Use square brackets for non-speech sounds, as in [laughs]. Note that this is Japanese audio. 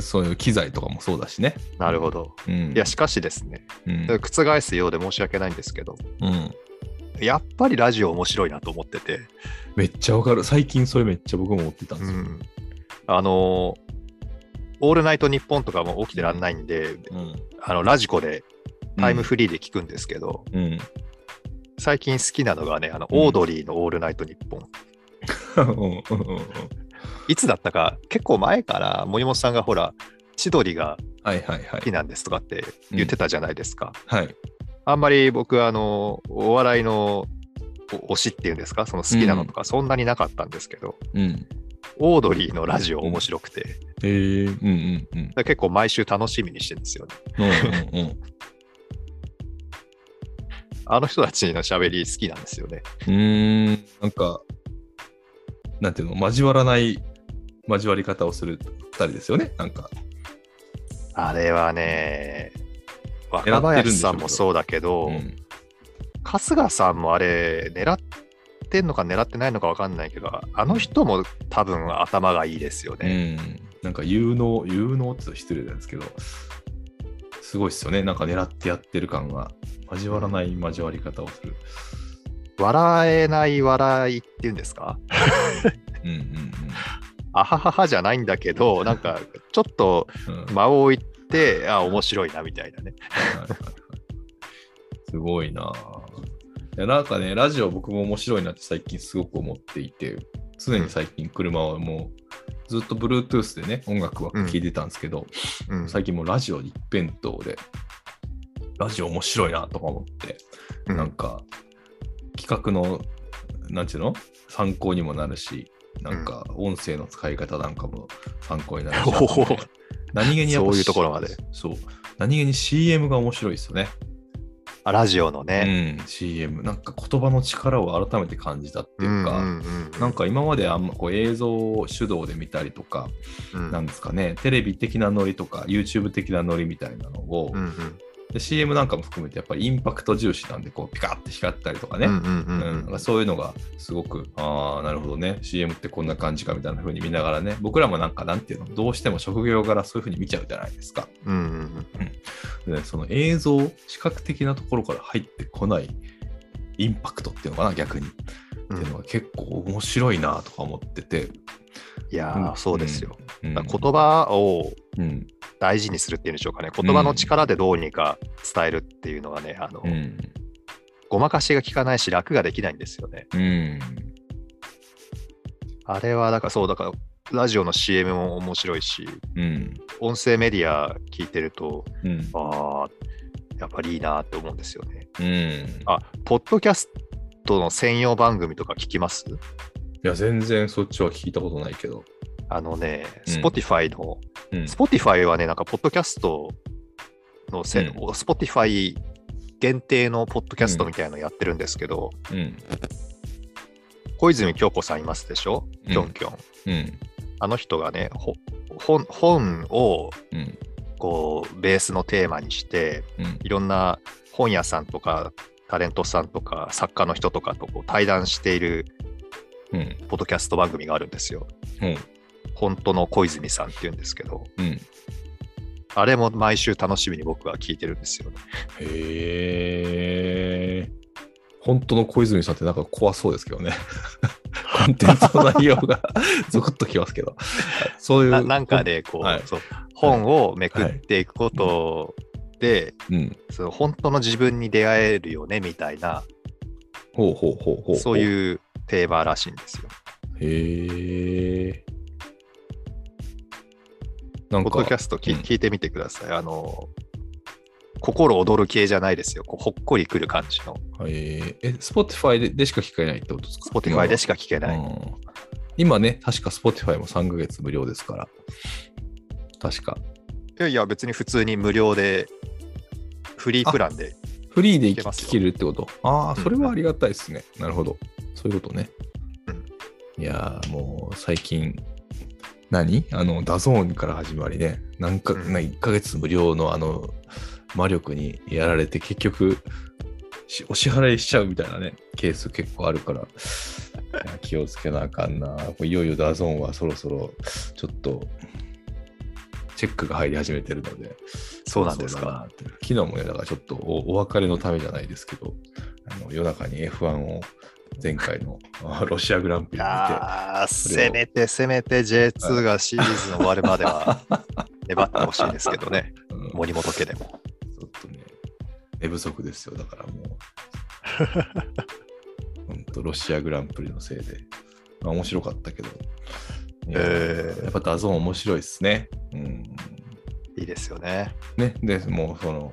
そういう機材とかもそうだしね。なるほど。うん。いや、しかしですね、うん、覆すようで申し訳ないんですけど、うん。やっぱりラジオ面白いなと思ってて、めっちゃわかる。最近それめっちゃ僕も思ってたんですよ。うん、あのーオールナイトニッポンとかも起きてらんないんで、うん。あのラジコでタイムフリーで聞くんですけど、うん。最近好きなのがね、あのうんオードリーのオールナイトニッポン。いつだったか、結構前から森本さんがほら、千鳥が好き。なんですとかって言ってたじゃないですか。はい。あんまり僕はあの、お笑いのお推しっていうんですか、その好きなのとか、そんなになかったんですけど、うん。オードリーのラジオ面白くて、だかえー、うんうんうん。ら結構毎週楽しみにしてるんですよね。うんうんうん。[laughs] あの人たちの喋り好きなんですよね。うーん、なんか、なんていうの、交わらない交わり方をする二人ですよね、なんか。あれはね、若林さんもそうだけど、うん。春日さんもあれ、狙ってんのか狙ってないのか分かんないけど、あの人も多分頭がいいですようね。ん、なんか有能、有能って失礼なんですけど、すごいっすよね、なんか狙ってやってる感が、交わらない交わり方をする。笑えない笑いっていうんですか？うんうんあはははじゃないんだけど、なんかちょっとうん。うん間を置いて、あ、面白いなみたいなね。すごいな。ぁいやなんかね、ラジオ僕も面白いなって最近すごく思っていて、常に最近車はもうずっと Bluetooth でね、音楽は聴いてたんですけど、うん。最近もうラジオ一辺倒で、ラジオ面白いなとか思って、うん。なんか企画の、なんていうの？参考にもなるし、なんか音声の使い方なんかも参考になるし、[laughs] おお何気にやっぱそういうところまで。そう。何気に CM が面白いですよね。あラジオのね。うん、CM。なんか言葉の力を改めて感じたっていうか、うんうんうんなんか今まであんまこう映像主導で見たりとか、うんなんですかね、テレビ的なノリとか、YouTube 的なノリみたいなのを、うんうんで CM なんかも含めてやっぱりインパクト重視なんで、こうピカッて光ったりとかね、そういうのがすごく、ああ、なるほどね、CM ってこんな感じかみたいな風に見ながらね、僕らもなんかなんていうの、どうしても職業柄そういう風に見ちゃうじゃないですか。うんうんうん。でその映像、視覚的なところから入ってこないインパクトっていうのかな、逆に。うん。っていうのが結構面白いなとか思ってて。いやー、うん。そうですよ。うん。言葉をうん。大事にするっていうんでしょうかね。言葉の力でどうにか伝えるっていうのはね、あの、うん。ごまかしが効かないし、楽ができないんですよね。うん。あれは、だからそう、だから、ラジオの CM も面白いし、うん。音声メディア聞いてると、うん。ああ、やっぱりいいなって思うんですよね。うん。あ、ポッドキャストの専用番組とか聞きます？いや、全然そっちは聞いたことないけど。あのね、うん Spotify の、うん。Spotify はね、なんか、ポッドキャストのせ、うん Spotify 限定のポッドキャストみたいなのやってるんですけど、うん。小泉京子さんいますでしょ？うんきょんきょん。うん。あの人がね、ほ本本をうん。こうベースのテーマにして、うん。いろんな本屋さんとかタレントさんとか作家の人とかとこう対談しているうん。ポッドキャスト番組があるんですよ。うん。本当の小泉さんっていうんですけど、うん。あれも毎週楽しみに僕は聞いてるんですよね。へえ。本当の小泉さんってなんか怖そうですけどね。[laughs] コンテンツの内容が [laughs] ゾクッときますけど。そういう。ななんかでこう、はいそう本をめくっていくことで、うん。その本当の自分に出会えるよねみたいな、ほうほうほうほう。そういうテーマらしいんですよ。へえ。なんか、ポッドキャストき、うん聞いてみてください。あの、心躍る系じゃないですよ。こうほっこりくる感じの。えー、え、Spotify ででしか聞けないってことですか？Spotify でしか聞けかない。今ね、確か Spotify も3ヶ月無料ですから。確か。いやいや、別に普通に無料で、フリープランで。フリーで聞けるってこと？ああ、うんそれはありがたいですね。なるほど。そういうことね。うんいやー、もう最近、何？あの、 DAZN から始まりね、なんか、うん。な1ヶ月無料のあの、魔力にやられて、結局、しお支払いしちゃうみたいなね、ケース結構あるから、気をつけなあかんな。いよいよ DAZN はそろそろ、ちょっと、チェックが入り始めてるので、そうなんですか。昨日もね、だからちょっとおお別れのためじゃないですけど、あの夜中に F1 を前回のあロシアグランプいリを見て、せめてせめて J2 がシーズン終わるまでは [laughs] 粘ってほしいですけどね。うん森本家でも。ちょっとね、寝不足ですよ、だからもう。[laughs] 本当ロシアグランプリのせいで。まあ、面白かったけど。えーやっぱ DAZN 面白いですね。うん。いいですよね。ね、で、もうその、